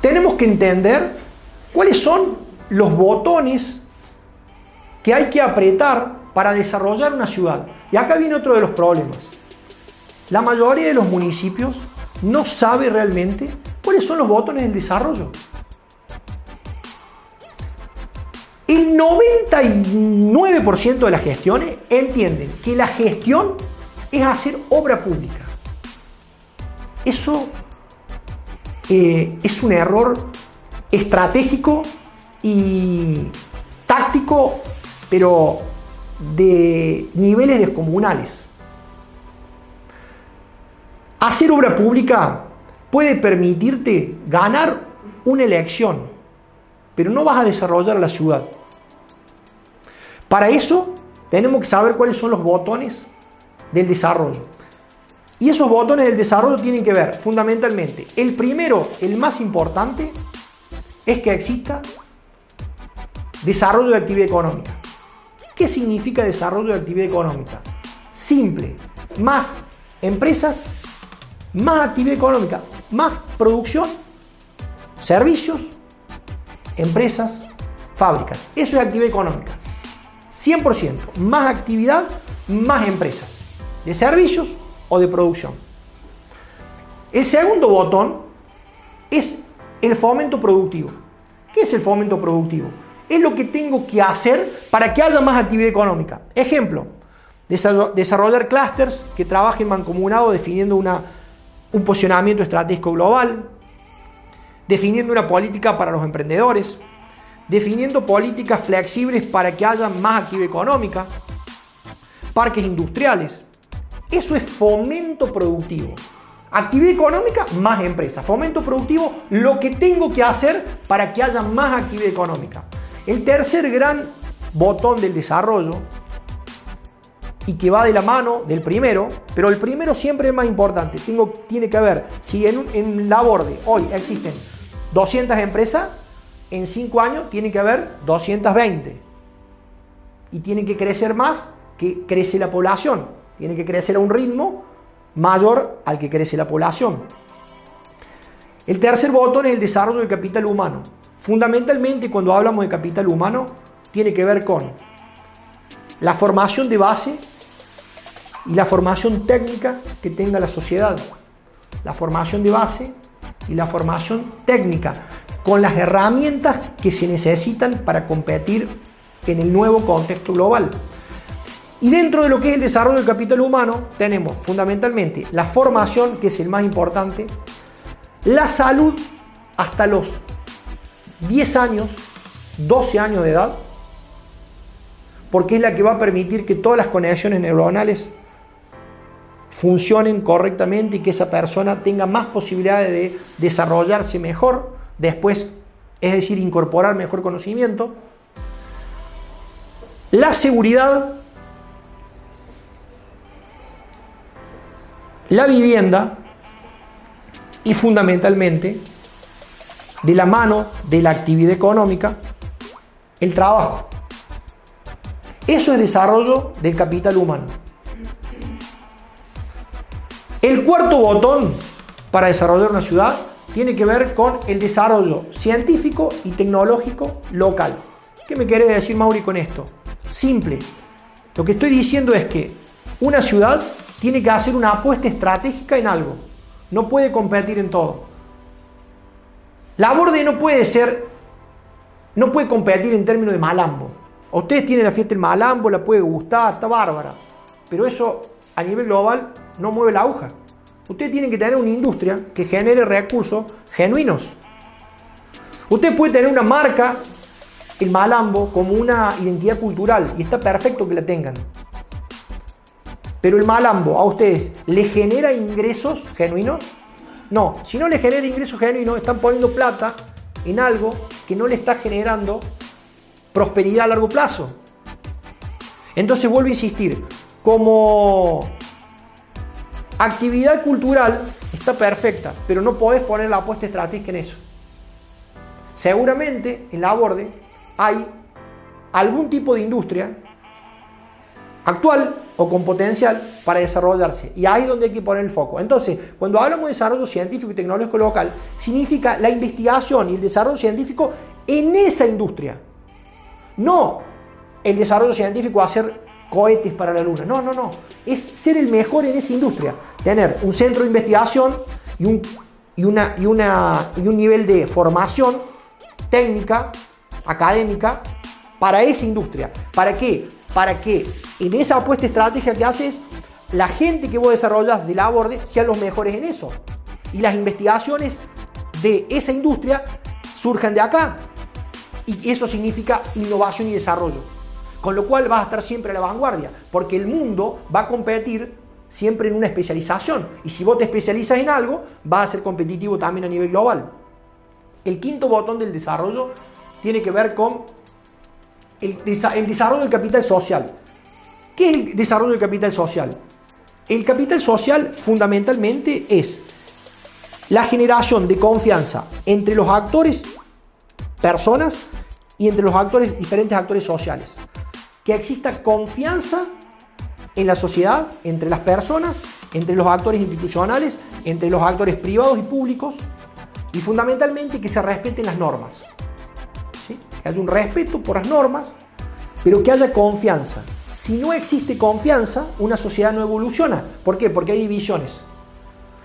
tenemos que entender cuáles son los botones que hay que apretar para desarrollar una ciudad. Y acá viene otro de los problemas. La mayoría de los municipios no sabe realmente cuáles son los botones del desarrollo. El 99% de las gestiones entienden que la gestión es hacer obra pública. Eso eh, es un error estratégico y táctico, pero de niveles descomunales. Hacer obra pública puede permitirte ganar una elección, pero no vas a desarrollar la ciudad. Para eso tenemos que saber cuáles son los botones del desarrollo. Y esos botones del desarrollo tienen que ver fundamentalmente, el primero, el más importante, es que exista desarrollo de actividad económica. ¿Qué significa desarrollo de actividad económica? Simple, más empresas, más actividad económica, más producción, servicios, empresas, fábricas. Eso es actividad económica. 100%, más actividad, más empresas, de servicios o de producción. El segundo botón es el fomento productivo. ¿Qué es el fomento productivo? Es lo que tengo que hacer para que haya más actividad económica. Ejemplo, desarrollar clústeres que trabajen mancomunado definiendo una, un posicionamiento estratégico global, definiendo una política para los emprendedores, definiendo políticas flexibles para que haya más actividad económica, parques industriales, eso es fomento productivo. Actividad económica más empresa. Fomento productivo, lo que tengo que hacer para que haya más actividad económica. El tercer gran botón del desarrollo, y que va de la mano del primero, pero el primero siempre es más importante. Tiene que haber, si en, en la borde hoy existen 200 empresas, en 5 años tiene que haber 220. Y tiene que crecer más que crece la población tiene que crecer a un ritmo mayor al que crece la población. El tercer botón es el desarrollo del capital humano. Fundamentalmente cuando hablamos de capital humano tiene que ver con la formación de base y la formación técnica que tenga la sociedad. La formación de base y la formación técnica con las herramientas que se necesitan para competir en el nuevo contexto global. Y dentro de lo que es el desarrollo del capital humano, tenemos fundamentalmente la formación, que es el más importante, la salud hasta los 10 años, 12 años de edad, porque es la que va a permitir que todas las conexiones neuronales funcionen correctamente y que esa persona tenga más posibilidades de desarrollarse mejor después, es decir, incorporar mejor conocimiento. La seguridad la vivienda y fundamentalmente de la mano de la actividad económica, el trabajo. Eso es desarrollo del capital humano. El cuarto botón para desarrollar una ciudad tiene que ver con el desarrollo científico y tecnológico local. ¿Qué me quiere decir Mauri con esto? Simple. Lo que estoy diciendo es que una ciudad tiene que hacer una apuesta estratégica en algo. No puede competir en todo. La borde no puede ser, no puede competir en términos de malambo. Ustedes tienen la fiesta del malambo, la puede gustar, está bárbara. Pero eso a nivel global no mueve la aguja. Ustedes tienen que tener una industria que genere recursos genuinos. Usted puede tener una marca, el malambo, como una identidad cultural y está perfecto que la tengan. Pero el malambo a ustedes le genera ingresos genuinos? No, si no le genera ingresos genuinos, están poniendo plata en algo que no le está generando prosperidad a largo plazo. Entonces vuelvo a insistir, como actividad cultural está perfecta, pero no podés poner la apuesta estratégica en eso. Seguramente en la borde hay algún tipo de industria actual o con potencial para desarrollarse. Y ahí es donde hay que poner el foco. Entonces, cuando hablamos de desarrollo científico y tecnológico local, significa la investigación y el desarrollo científico en esa industria. No el desarrollo científico hacer cohetes para la luna. No, no, no. Es ser el mejor en esa industria. Tener un centro de investigación y un, y una, y una, y un nivel de formación técnica, académica, para esa industria. ¿Para qué? Para que en esa apuesta estratégica que haces, la gente que vos desarrollas de la borde sean los mejores en eso. Y las investigaciones de esa industria surjan de acá. Y eso significa innovación y desarrollo. Con lo cual vas a estar siempre a la vanguardia, porque el mundo va a competir siempre en una especialización. Y si vos te especializas en algo, vas a ser competitivo también a nivel global. El quinto botón del desarrollo tiene que ver con el, desarrollo del capital social. ¿Qué es el desarrollo del capital social? El capital social fundamentalmente es la generación de confianza entre los actores, personas, y entre los actores, diferentes actores sociales que exista confianza en la sociedad, entre las personas, entre los actores institucionales, entre los actores privados y públicos, y fundamentalmente que se respeten las normas. Que haya un respeto por las normas, pero que haya confianza. Si no existe confianza, una sociedad no evoluciona. ¿Por qué? Porque hay divisiones.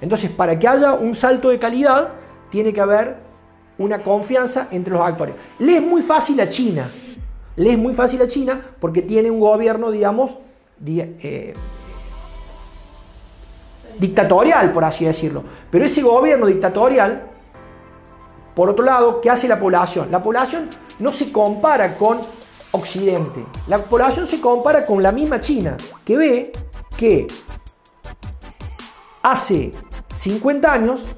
Entonces, para que haya un salto de calidad, tiene que haber una confianza entre los actores. Le es muy fácil a China le es muy fácil a China porque tiene un gobierno, digamos, eh, dictatorial, por así decirlo. Pero ese gobierno dictatorial, por otro lado, ¿qué hace la población? La población no se compara con Occidente. La población se compara con la misma China, que ve que hace 50 años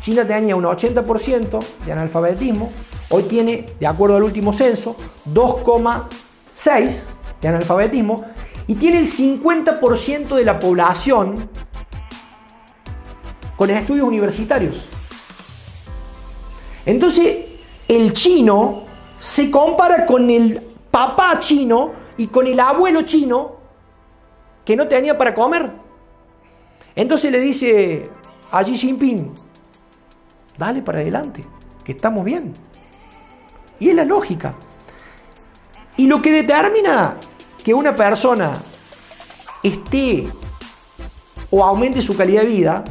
China tenía un 80% de analfabetismo, Hoy tiene, de acuerdo al último censo, 2,6 de analfabetismo y tiene el 50% de la población con estudios universitarios. Entonces, el chino se compara con el papá chino y con el abuelo chino que no tenía para comer. Entonces le dice a Xi Jinping, dale para adelante, que estamos bien. Y es la lógica. Y lo que determina que una persona esté o aumente su calidad de vida,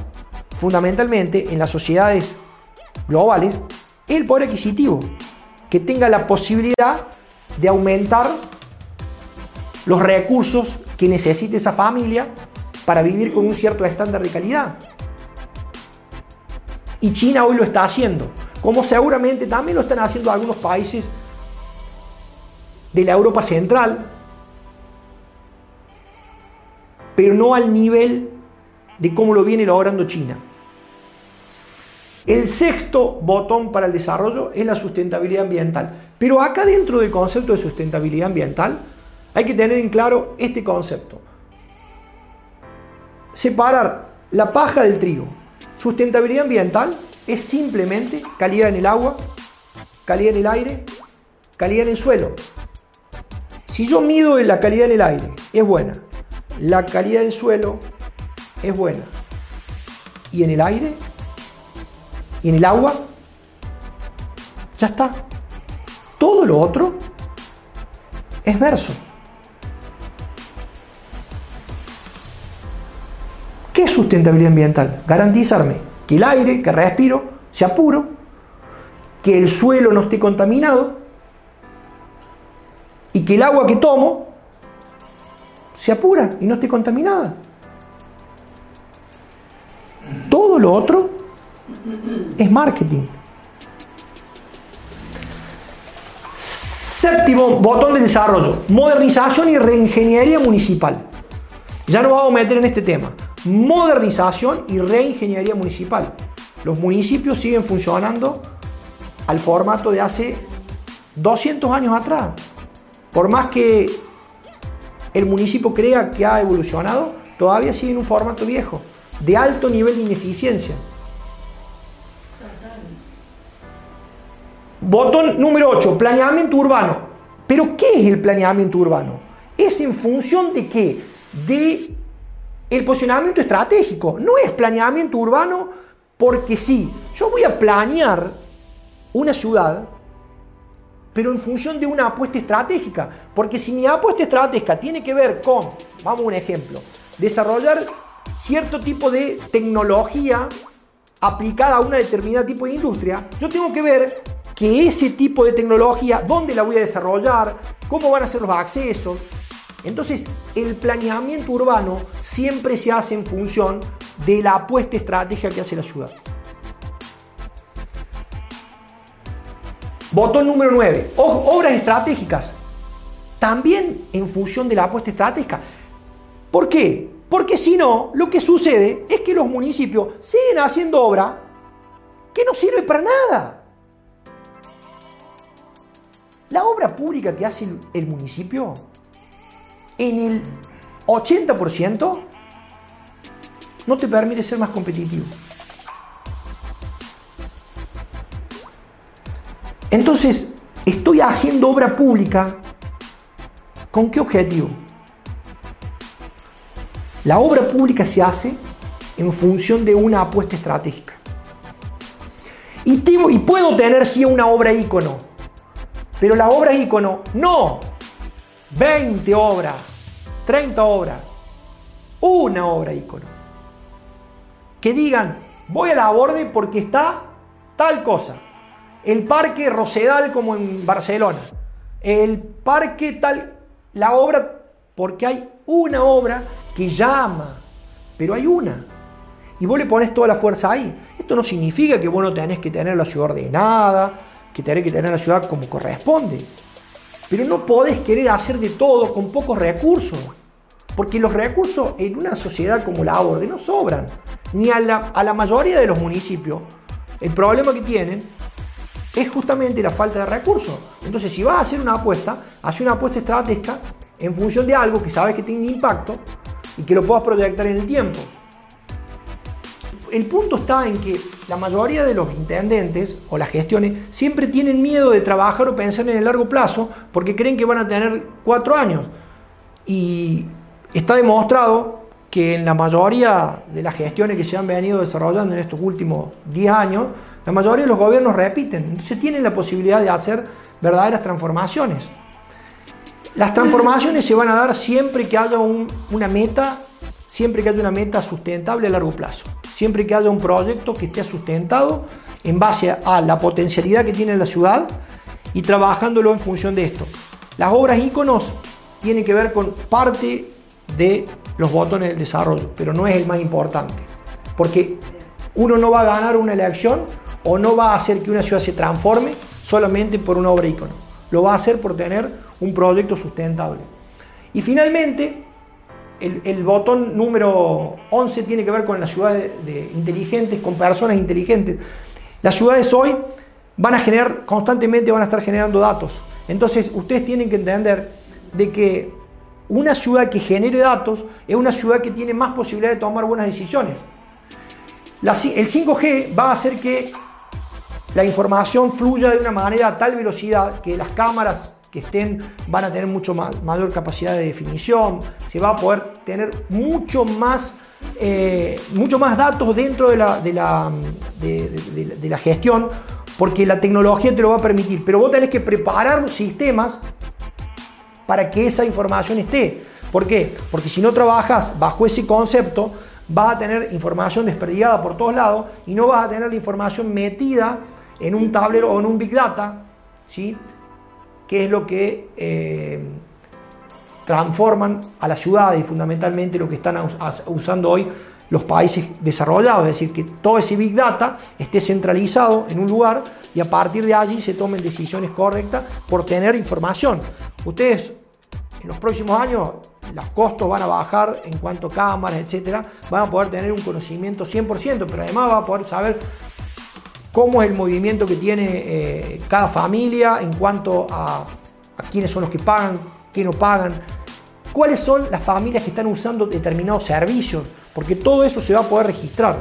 fundamentalmente en las sociedades globales, es el poder adquisitivo, que tenga la posibilidad de aumentar los recursos que necesite esa familia para vivir con un cierto estándar de calidad. Y China hoy lo está haciendo como seguramente también lo están haciendo algunos países de la Europa Central, pero no al nivel de cómo lo viene logrando China. El sexto botón para el desarrollo es la sustentabilidad ambiental. Pero acá dentro del concepto de sustentabilidad ambiental hay que tener en claro este concepto. Separar la paja del trigo. Sustentabilidad ambiental es simplemente calidad en el agua, calidad en el aire, calidad en el suelo. Si yo mido la calidad en el aire, es buena. La calidad del suelo es buena. ¿Y en el aire? ¿Y en el agua? Ya está. Todo lo otro es verso. ¿Qué es sustentabilidad ambiental? Garantizarme que el aire que respiro sea puro, que el suelo no esté contaminado y que el agua que tomo sea pura y no esté contaminada. Todo lo otro es marketing. Séptimo botón de desarrollo, modernización y reingeniería municipal. Ya nos vamos a meter en este tema modernización y reingeniería municipal. Los municipios siguen funcionando al formato de hace 200 años atrás. Por más que el municipio crea que ha evolucionado, todavía sigue en un formato viejo, de alto nivel de ineficiencia. Botón número 8, planeamiento urbano. Pero ¿qué es el planeamiento urbano? Es en función de qué? de el posicionamiento estratégico. No es planeamiento urbano porque sí. Yo voy a planear una ciudad, pero en función de una apuesta estratégica. Porque si mi apuesta estratégica tiene que ver con, vamos a un ejemplo, desarrollar cierto tipo de tecnología aplicada a una determinada tipo de industria, yo tengo que ver que ese tipo de tecnología, dónde la voy a desarrollar, cómo van a ser los accesos. Entonces, el planeamiento urbano siempre se hace en función de la apuesta estratégica que hace la ciudad. Botón número 9. Obras estratégicas. También en función de la apuesta estratégica. ¿Por qué? Porque si no, lo que sucede es que los municipios siguen haciendo obra que no sirve para nada. La obra pública que hace el municipio, en el 80%, no te permite ser más competitivo. Entonces, estoy haciendo obra pública. ¿Con qué objetivo? La obra pública se hace en función de una apuesta estratégica. Y, y puedo tener sí una obra ícono, pero la obra ícono, no. 20 obras, 30 obras, una obra ícono. Que digan, voy a la borde porque está tal cosa. El parque Rosedal como en Barcelona. El parque tal, la obra, porque hay una obra que llama, pero hay una. Y vos le pones toda la fuerza ahí. Esto no significa que vos no tenés que tener la ciudad ordenada, que tenés que tener la ciudad como corresponde. Pero no podés querer hacer de todo con pocos recursos. Porque los recursos en una sociedad como la Orde no sobran. Ni a la, a la mayoría de los municipios. El problema que tienen es justamente la falta de recursos. Entonces, si vas a hacer una apuesta, haz una apuesta estratégica en función de algo que sabes que tiene impacto y que lo puedas proyectar en el tiempo el punto está en que la mayoría de los intendentes o las gestiones siempre tienen miedo de trabajar o pensar en el largo plazo porque creen que van a tener cuatro años. Y está demostrado que en la mayoría de las gestiones que se han venido desarrollando en estos últimos 10 años, la mayoría de los gobiernos repiten. Entonces tienen la posibilidad de hacer verdaderas transformaciones. Las transformaciones se van a dar siempre que haya una meta, siempre que haya una meta sustentable a largo plazo siempre que haya un proyecto que esté sustentado en base a la potencialidad que tiene la ciudad y trabajándolo en función de esto. Las obras íconos tienen que ver con parte de los botones del desarrollo, pero no es el más importante, porque uno no va a ganar una elección o no va a hacer que una ciudad se transforme solamente por una obra ícono, lo va a hacer por tener un proyecto sustentable. Y finalmente, el, botón número 11 tiene que ver con las ciudades inteligentes, con personas inteligentes. Las ciudades hoy van a generar, constantemente van a estar generando datos. Entonces, ustedes tienen que entender de que una ciudad que genere datos es una ciudad que tiene más posibilidad de tomar buenas decisiones. el 5G va a hacer que la información fluya de una manera a tal velocidad que las cámaras que estén van a tener mucho más, mayor capacidad de definición, se va a poder tener mucho más, eh, mucho más datos dentro de la, de la, de, la gestión, porque la tecnología te lo va a permitir, pero vos tenés que preparar los sistemas para que esa información esté. ¿Por qué? Porque si no trabajas bajo ese concepto, vas a tener información desperdigada por todos lados y no vas a tener la información metida en un tablero o en un big data, ¿sí? Qué es lo que eh, transforman a las ciudades y fundamentalmente lo que están usando hoy los países desarrollados, es decir, que todo ese Big Data esté centralizado en un lugar y a partir de allí se tomen decisiones correctas por tener información. Ustedes en los próximos años los costos van a bajar en cuanto a cámaras, etcétera, van a poder tener un conocimiento 100%, pero además va a poder saber cómo es el movimiento que tiene eh, cada familia en cuanto a, quiénes son los que pagan, qué no pagan, cuáles son las familias que están usando determinados servicios, porque todo eso se va a poder registrar,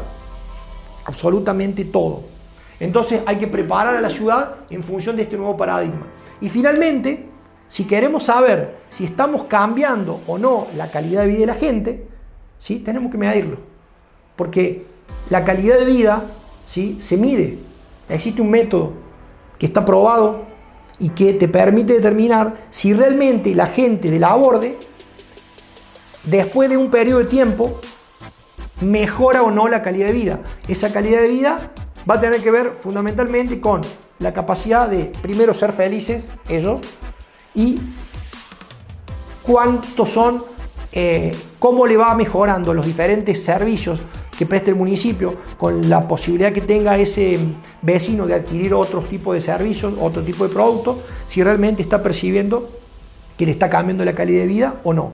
absolutamente todo. Entonces hay que preparar a la ciudad en función de este nuevo paradigma. Y finalmente, si queremos saber si estamos cambiando o no la calidad de vida de la gente, ¿sí? tenemos que medirlo. Porque la calidad de vida ¿sí? se mide. Existe un método que está probado y que te permite determinar si realmente la gente de la aborde, después de un periodo de tiempo, mejora o no la calidad de vida. Esa calidad de vida va a tener que ver fundamentalmente con la capacidad de, primero, ser felices ellos y cuántos son, eh, cómo le va mejorando los diferentes servicios que preste el municipio con la posibilidad que tenga ese vecino de adquirir otro tipo de servicios, otro tipo de productos, si realmente está percibiendo que le está cambiando la calidad de vida o no.